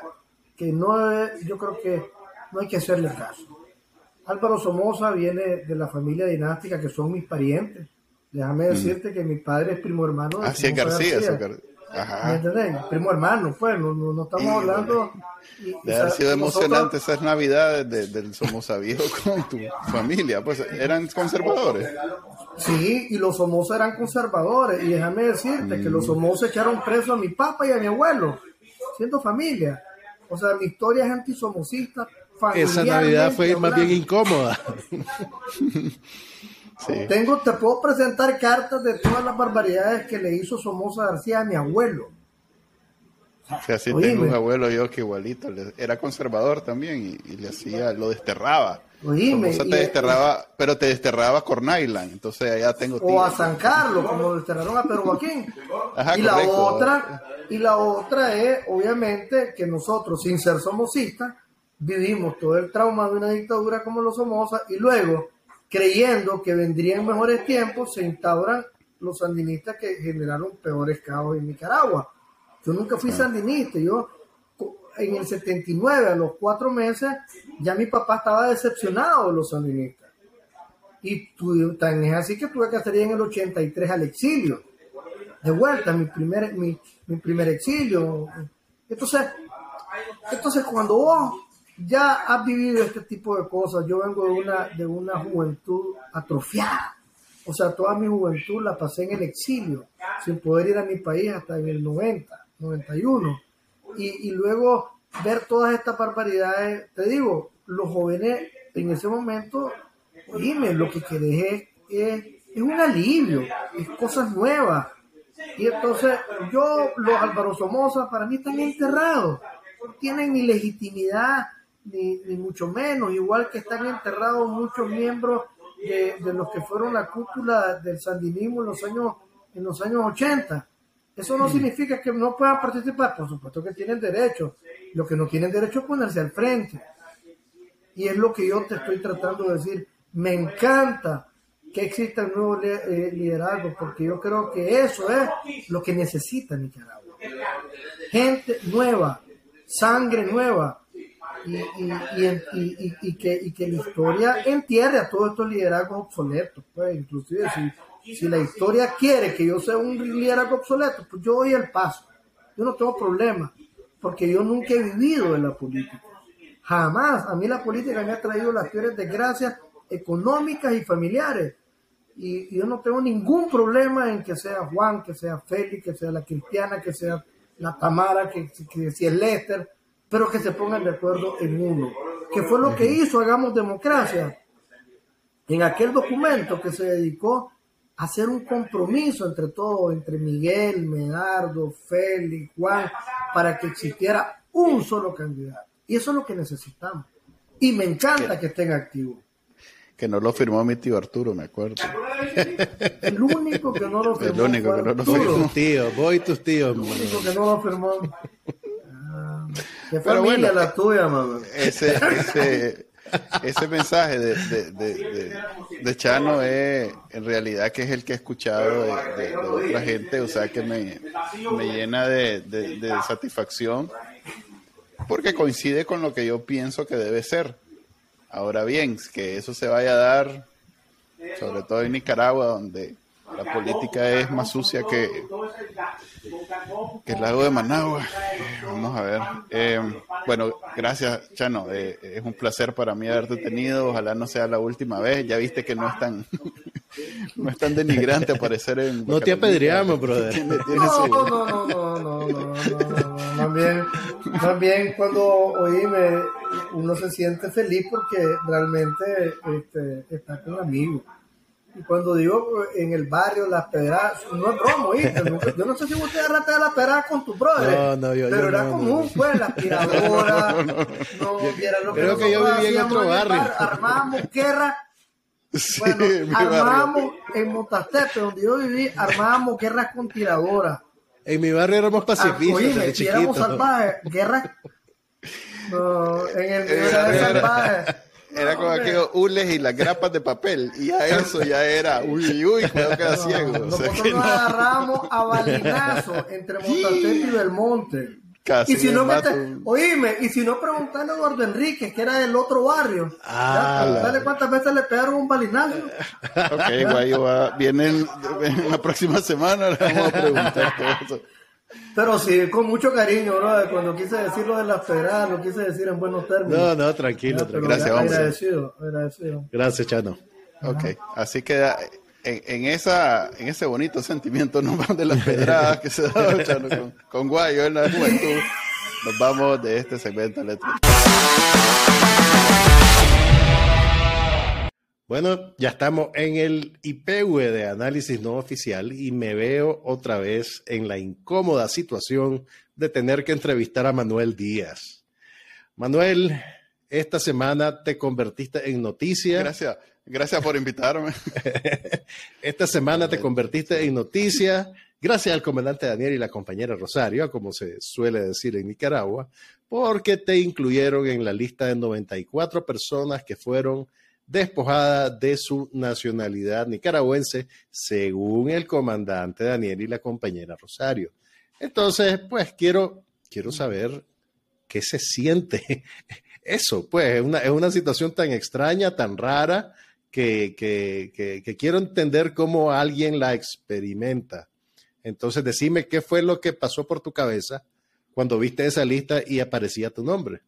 que no, yo creo que no hay que hacerle caso. Álvaro Somoza viene de la familia dinástica que son mis parientes Déjame mm. decirte que mi padre es primo hermano de García. García. Ajá. Primo hermano, pues, no, no, estamos hablando. de haber sido emocionante esas navidades del Somoza Viejo con tu familia, pues eran conservadores. Sí, y los Somoza eran conservadores. Y déjame decirte que los mm. Somoza echaron preso a mi papá y a mi abuelo, siendo familia. O sea, mi historia es antisomocista. Esa Navidad fue más bien incómoda. Tengo, te puedo presentar cartas de todas las barbaridades que le hizo Somoza García a mi abuelo. Sí, así tengo un abuelo yo que igualito, era conservador también y, le hacía, lo desterraba. Oíme, te desterraba, pero te desterraba a Corn entonces allá tengo O a San Carlos, como desterraron a Pedro Joaquín. y la otra, y la otra es, obviamente, que nosotros, sin ser somocistas, vivimos todo el trauma de una dictadura como los Somoza y luego creyendo que vendrían mejores tiempos, se instauran los sandinistas que generaron peores caos en Nicaragua. Yo nunca fui sandinista, yo en el 79, a los cuatro meses, ya mi papá estaba decepcionado de los sandinistas. Y tan es así que tuve que salir en el 83 al exilio. De vuelta, mi primer, mi, mi primer exilio. Entonces, entonces cuando vos ya has vivido este tipo de cosas. Yo vengo de una, de una juventud atrofiada. O sea, toda mi juventud la pasé en el exilio, sin poder ir a mi país hasta en el 90, 91. Y, y luego ver todas estas barbaridades, te digo, los jóvenes en ese momento, dime, lo que querés es, es, un alivio, es cosas nuevas. Y entonces yo, los Álvaro Somoza, para mí están enterrados, tienen ni legitimidad, ni, mucho menos, igual que están enterrados muchos miembros de, los que fueron la cúpula del sandinismo en los años, en los años 80. Eso no significa que no puedan participar, por supuesto que tienen derecho. Lo que no tienen derecho es ponerse al frente. Y es lo que yo te estoy tratando de decir. Me encanta que exista un nuevo eh, liderazgo, porque yo creo que eso es lo que necesita Nicaragua. Gente nueva, sangre nueva, y, y, que, y que la historia entierre a todos estos liderazgos obsoletos. Pues, inclusive si, si la historia quiere que yo sea un liderazgo obsoleto, pues yo doy el paso. Yo no tengo problema, porque yo nunca he vivido en la política. Jamás. A mí la política me ha traído las peores desgracias económicas y familiares. Y, yo no tengo ningún problema en que sea Juan, que sea Félix, que sea la Cristiana, que sea la Tamara, que, que, si es Lester pero que se pongan de acuerdo en uno. Que fue lo que hizo Hagamos Democracia en aquel documento que se dedicó a hacer un compromiso entre todos, entre Miguel, Medardo, Félix, Juan, para que existiera un solo candidato. Y eso es lo que necesitamos. Y me encanta que estén activos. que no lo firmó mi tío Arturo, me acuerdo. El único que no lo firmó. El único que no lo firmó. tus tíos, voy tus tíos. El único que no lo firmó. Qué Pero familia bueno, la tuya, mamá. ese, ese, ese mensaje de, de, de, Chano es en realidad que es el que he escuchado de, otra gente, o sea que me, me llena de satisfacción porque coincide con lo que yo pienso que debe ser. Ahora bien, que eso se vaya a dar, sobre todo en Nicaragua, donde la política es más sucia que, que el lago de Managua. Vamos a ver. Eh, bueno, gracias, Chano. Eh, es un placer para mí haberte tenido. Ojalá no sea la última vez. Ya viste que no es tan, no es tan denigrante aparecer en. No te apedreamos, brother. Tiene- tiene No, su- no, no, no, no, no, no, no, no. Más bien, más bien cuando oíme, uno se siente feliz porque realmente este, está con amigos. Y cuando digo en el barrio, las pedradas, no es. Nunca- Yo no sé si vos te agarraste de las pedradas con tu brother. No, no, yo- Pero yo era no, común, pues, la aspiradora. No, viera lo que Creo que yo vivía en otro el barrio. bar, Armábamos guerra Sí, bueno, armábamos en Montastepe, donde yo viví, armábamos guerras con tiradoras. En mi barrio éramos Ah, pacifistas oíme, desde si éramos salvajes, guerras. No, en el mío Era- era de era- con Hombre, aquellos hules y las grapas de papel. Y ya eso ya era, uy, uy, cuidado queda ciego. O sea Nosotros que nos no, agarramos a balinazo entre Montastepe y Belmonte. Casi y si no, oíme, y si no preguntarle a Eduardo Enríquez, que era del otro barrio, Ah, preguntarle cuántas veces le pegaron un balinazo. Ok, Guayo va, viene en, en la próxima semana, le vamos a preguntar todo eso. Pero sí, con mucho cariño, bro. Cuando quise decir lo de las pedradas, lo quise decir en buenos términos. No, no, tranquilo, tranquilo. Gracias, hombre. agradecido, agradecido. Gracias, Chano. Ok, así que en, en esa, en ese bonito sentimiento nos vamos de las pedradas que se da Chano, con, con Guayo en la juventud. Nos vamos de este segmento eléctrico. Bueno, ya estamos en el IPW de análisis no oficial y me veo otra vez en la incómoda situación de tener que entrevistar a Manuel Díaz. Manuel, esta semana te convertiste en noticia. Gracias, gracias por invitarme. Esta semana te convertiste en noticia gracias al comandante Daniel y la compañera Rosario, como se suele decir en Nicaragua, porque te incluyeron en la lista de 94 personas que fueron despojadas de su nacionalidad nicaragüense, según el comandante Daniel y la compañera Rosario. Entonces, pues quiero, quiero saber qué se siente eso, pues es una, es una situación tan extraña, tan rara, que, que, que, que quiero entender cómo alguien la experimenta. Entonces, decime qué fue lo que pasó por tu cabeza cuando viste esa lista y aparecía tu nombre.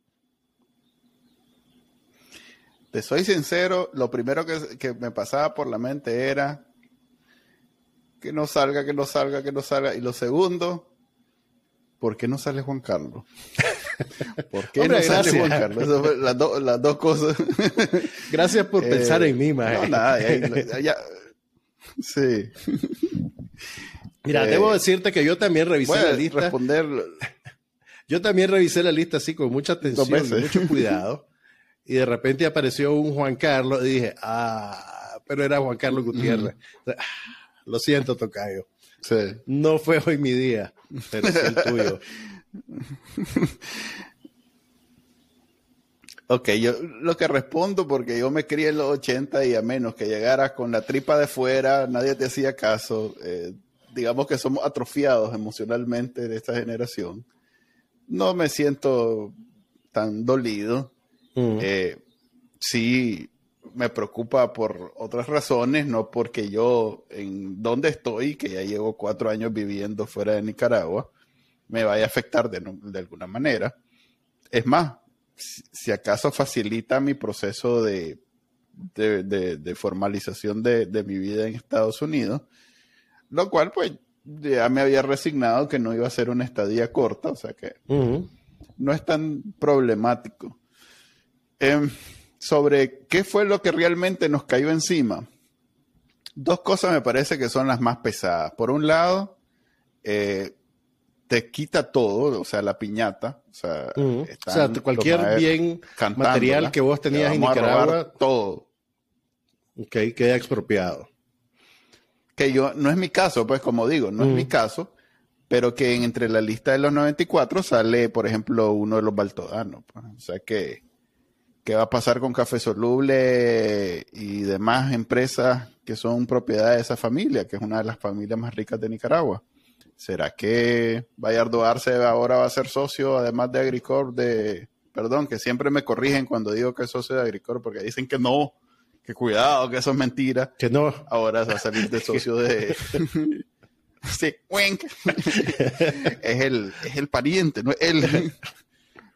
Te soy sincero, lo primero que, que me pasaba por la mente era que no salga, que no salga, que no salga. Y lo segundo, ¿por qué no sale Juan Carlos? ¿Por qué Hombre, no sale gracias. Juan Carlos? Las, do- las dos cosas. Gracias por Eh, pensar en mí, maje. No, nada, ya- ya- sí. Mira, eh, debo decirte que yo también revisé la lista. responder. Yo también revisé la lista así con mucha atención y mucho cuidado. Y de repente apareció un Juan Carlos y dije, ah, pero era Juan Carlos Gutiérrez. Ah, Lo siento, Tocayo. Sí. No fue hoy mi día, pero sí el tuyo. Ok, yo lo que respondo, porque yo me crié en los 80 y a menos que llegaras con la tripa de fuera, nadie te hacía caso. eh, digamos que somos atrofiados emocionalmente de esta generación. No me siento tan dolido. Mm. Eh, sí me preocupa por otras razones, no porque yo en donde estoy, que ya llevo cuatro años viviendo fuera de Nicaragua, me vaya a afectar de, alguna manera. Es más, si, si acaso facilita mi proceso de, de, de- de formalización de, mi vida en Estados Unidos, lo cual pues ya me había resignado que no iba a ser una estadía corta, o sea que no es tan problemático. Em, sobre qué fue lo que realmente nos cayó encima. Dos cosas me parece que son las más pesadas. Por un lado, eh, te quita todo, o sea, la piñata. O sea. O están sea, cualquier bien material que vos te tenías en Nicaragua. Todo. Ok, queda expropiado. Que yo, no es mi caso, pues como digo, no es mi caso, pero que entre la lista de los 94 sale, por ejemplo, uno de los baltodanos. Pues. O sea que, ¿qué va a pasar con Café Soluble y demás empresas que son propiedad de esa familia, que es una de las familias más ricas de Nicaragua? ¿Será que Bayardo Arce ahora va a ser socio, además de Agricor, de, perdón, que siempre me corrigen cuando digo que es socio de Agricor, porque dicen que no, que cuidado, que eso es mentira. Que no. Ahora va a salir de socio de... sí, es, el, es el pariente, no es él.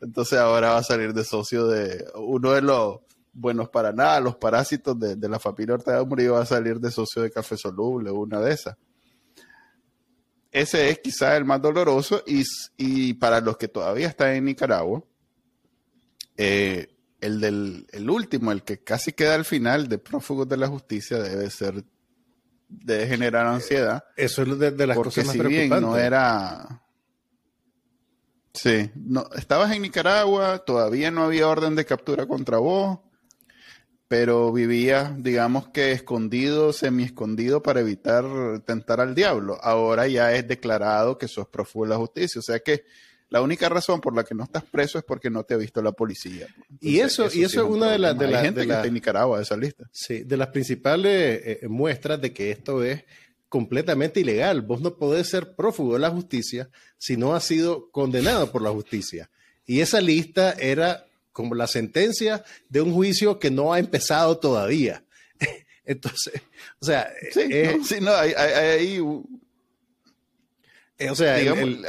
Entonces ahora va a salir de socio de uno de los buenos para nada, los parásitos de, de la familia Ortega Murillo va a salir de socio de Café Soluble, una de esas ese es quizá el más doloroso y, para los que todavía están en Nicaragua, eh, el del el último, el que casi queda al final de prófugos de la justicia debe ser, debe generar ansiedad. Eso es de, las cosas más si bien no era... Sí, no, estabas en Nicaragua, todavía no había orden de captura contra vos, pero vivía, digamos que escondido, semi escondido para evitar tentar al diablo. Ahora ya es declarado que sos prófugo de la justicia. O sea que la única razón por la que no estás preso es porque no te ha visto la policía. y eso, y eso es, una de las de la, gente que está en Nicaragua de esa lista. Sí, de las principales eh, muestras de que esto es completamente ilegal. Vos no podés ser prófugo de la justicia si no has sido condenado por la justicia. Y esa lista era como la sentencia de un juicio que no ha empezado todavía. Entonces, o sea, sí, eh, no, sí, no, hay, ahí. Eh, o sea,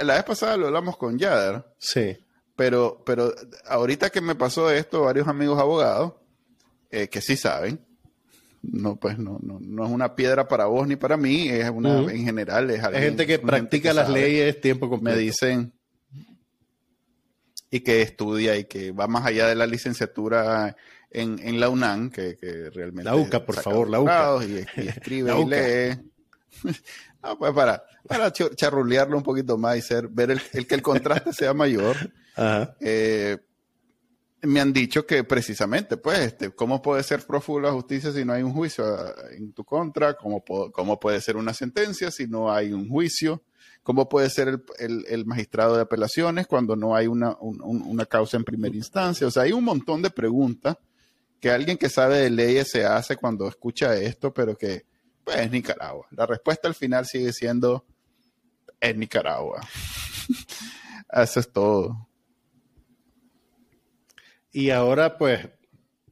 la vez pasada lo hablamos con Yader. Sí. Pero, pero ahorita que me pasó esto, varios amigos abogados eh, que sí saben, no, pues no, no, no es una piedra para vos ni para mí, es una, en general, es Hay gente que practica las leyes tiempo completo. Me dicen, y que estudia y que va más allá de la licenciatura en, en la UNAM, que, que, realmente... La UCA, por favor, la UCA. Y, escribe y lee. no, pues para, para charrulearlo un poquito más y ser, ver el, el que el contraste sea mayor. Eh, me han dicho que precisamente, pues, este, ¿cómo puede ser prófugo la justicia si no hay un juicio ah, en tu contra? ¿Cómo, ¿Cómo puede ser una sentencia si no hay un juicio? ¿Cómo puede ser el, magistrado de apelaciones cuando no hay una, causa en primera instancia? O sea, hay un montón de preguntas que alguien que sabe de leyes se hace cuando escucha esto, pero que, pues, es Nicaragua. La respuesta al final sigue siendo, es Nicaragua. Eso es todo. Y ahora, pues,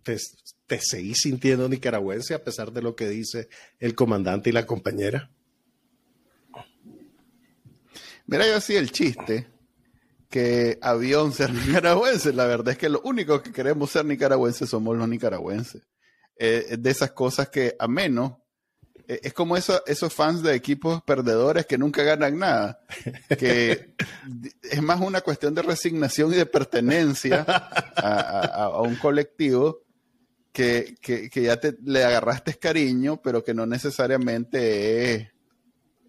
te, seguís sintiendo nicaragüense a pesar de lo que dice el comandante y la compañera. Mira, yo hacía el chiste que avión ser nicaragüense. La verdad es que lo único que queremos ser nicaragüenses somos los nicaragüenses. Eh, de esas cosas que a menos es como eso, esos fans de equipos perdedores que nunca ganan nada, que es más una cuestión de resignación y de pertenencia a, un colectivo que, que, que, ya te, le agarraste cariño, pero que no necesariamente es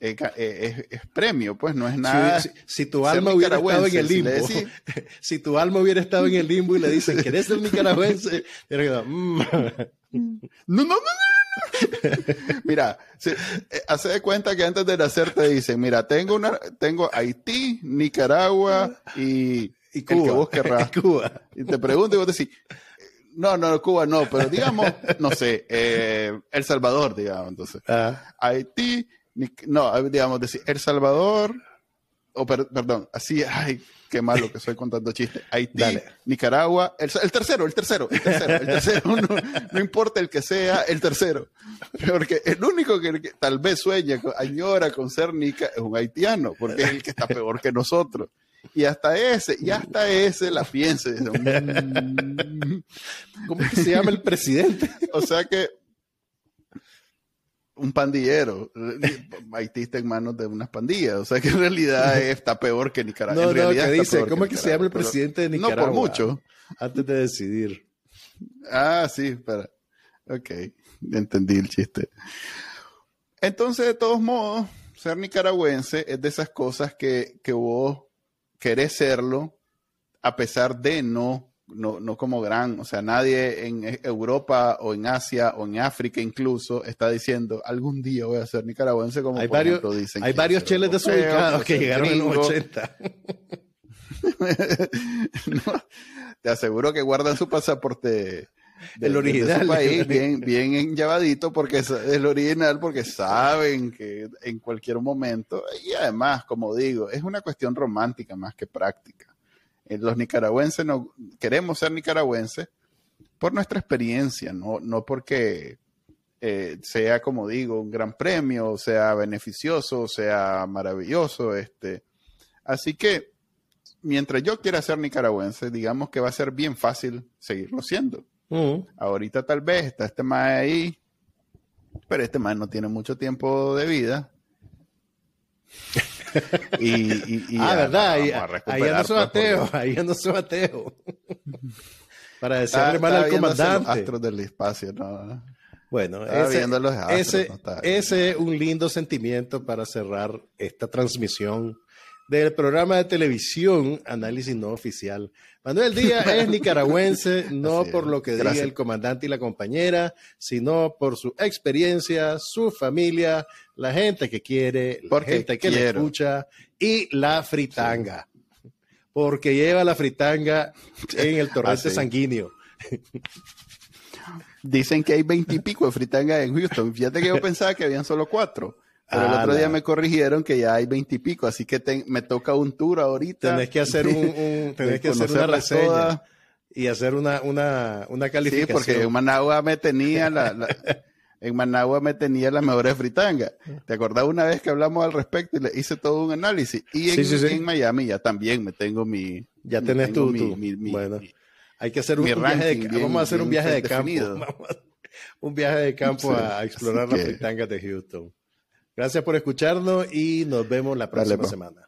eh, eh, es, premio, pues no es nada. Si, tu alma hubiera estado en el limbo, si, tu alma hubiera estado en el limbo y le dicen, ¿querés ser nicaragüense? Mm". No, no, no, no. mira, eh, hace de cuenta que antes de nacer te dicen, mira, tengo una, tengo Haití, Nicaragua y, y Cuba. El que vos querrás. Cuba. Y te pregunto y vos decís, no, no, Cuba no, pero digamos, no sé, El Salvador, digamos, entonces. Ah. Haití, no, digamos, decir, El Salvador, o perdón, así, ay, qué malo que soy contando chistes. Haití, Nicaragua, el, tercero, el tercero, el tercero, el tercero, no, importa el que sea, el tercero. Porque el único que, tal vez sueña, añora con ser nica es un haitiano, porque es el que está peor que nosotros. Y hasta ese, y hasta ese la piensa. Mm". ¿Cómo se llama el presidente? O sea que un pandillero. Haití está en manos de unas pandillas. O sea que en realidad está peor que Nicaragua. No, en realidad no, dice, ¿cómo es que se llama el presidente de Nicaragua? No por mucho. Antes de decidir. Ah, sí, espera. Ok, entendí el chiste. Entonces, de todos modos, ser nicaragüense es de esas cosas que, que vos querés serlo a pesar de no no, no como gran, o sea, nadie en Europa o en Asia o en África incluso está diciendo algún día voy a ser nicaragüense como hay varios, dicen. Hay varios cheles desubicados que llegaron en los 80. te aseguro que guardan su pasaporte el original. país bien, bien enllavadito porque es el original porque saben que en cualquier momento, y además, como digo, es una cuestión romántica más que práctica. Eh, los nicaragüenses no queremos ser nicaragüenses por nuestra experiencia, no, no porque eh, sea, como digo, un gran premio, sea beneficioso, sea maravilloso. Este. Así que, mientras yo quiera ser nicaragüense, digamos que va a ser bien fácil seguirlo siendo. Mm. Ahorita tal vez está este mae ahí, pero este mae no tiene mucho tiempo de vida. y, ah, verdad, ahí, anda su ateo, ahí anda su ateo. Para decirle mal al comandante. astros del espacio, no. Bueno, ese, ese, ese es un lindo sentimiento para cerrar esta transmisión del programa de televisión Análisis No Oficial. Manuel Díaz es nicaragüense, no por lo que diga el comandante y la compañera, sino por su experiencia, su familia, la gente que quiere, la gente que le escucha y la fritanga. Porque lleva la fritanga en el torrente sanguíneo. Dicen que hay veintipico de fritanga en Houston. Fíjate que yo pensaba que habían solo cuatro. Pero el otro día me corrigieron que ya hay veintipico, así que me toca un tour ahorita. Tenés que hacer un, tenés que hacer una reseña y hacer una, una, una calificación. Sí, porque en Managua me tenía la, en Managua me tenía las mejores fritangas. ¿Te acordás una vez que hablamos al respecto y le hice todo un análisis? Y en, Miami ya también me tengo mi. Ya tenés tu, bueno, hay que hacer un, viaje de, vamos a hacer un viaje de campo. un viaje de campo a, explorar las fritangas de Houston. Gracias por escucharnos y nos vemos la próxima semana.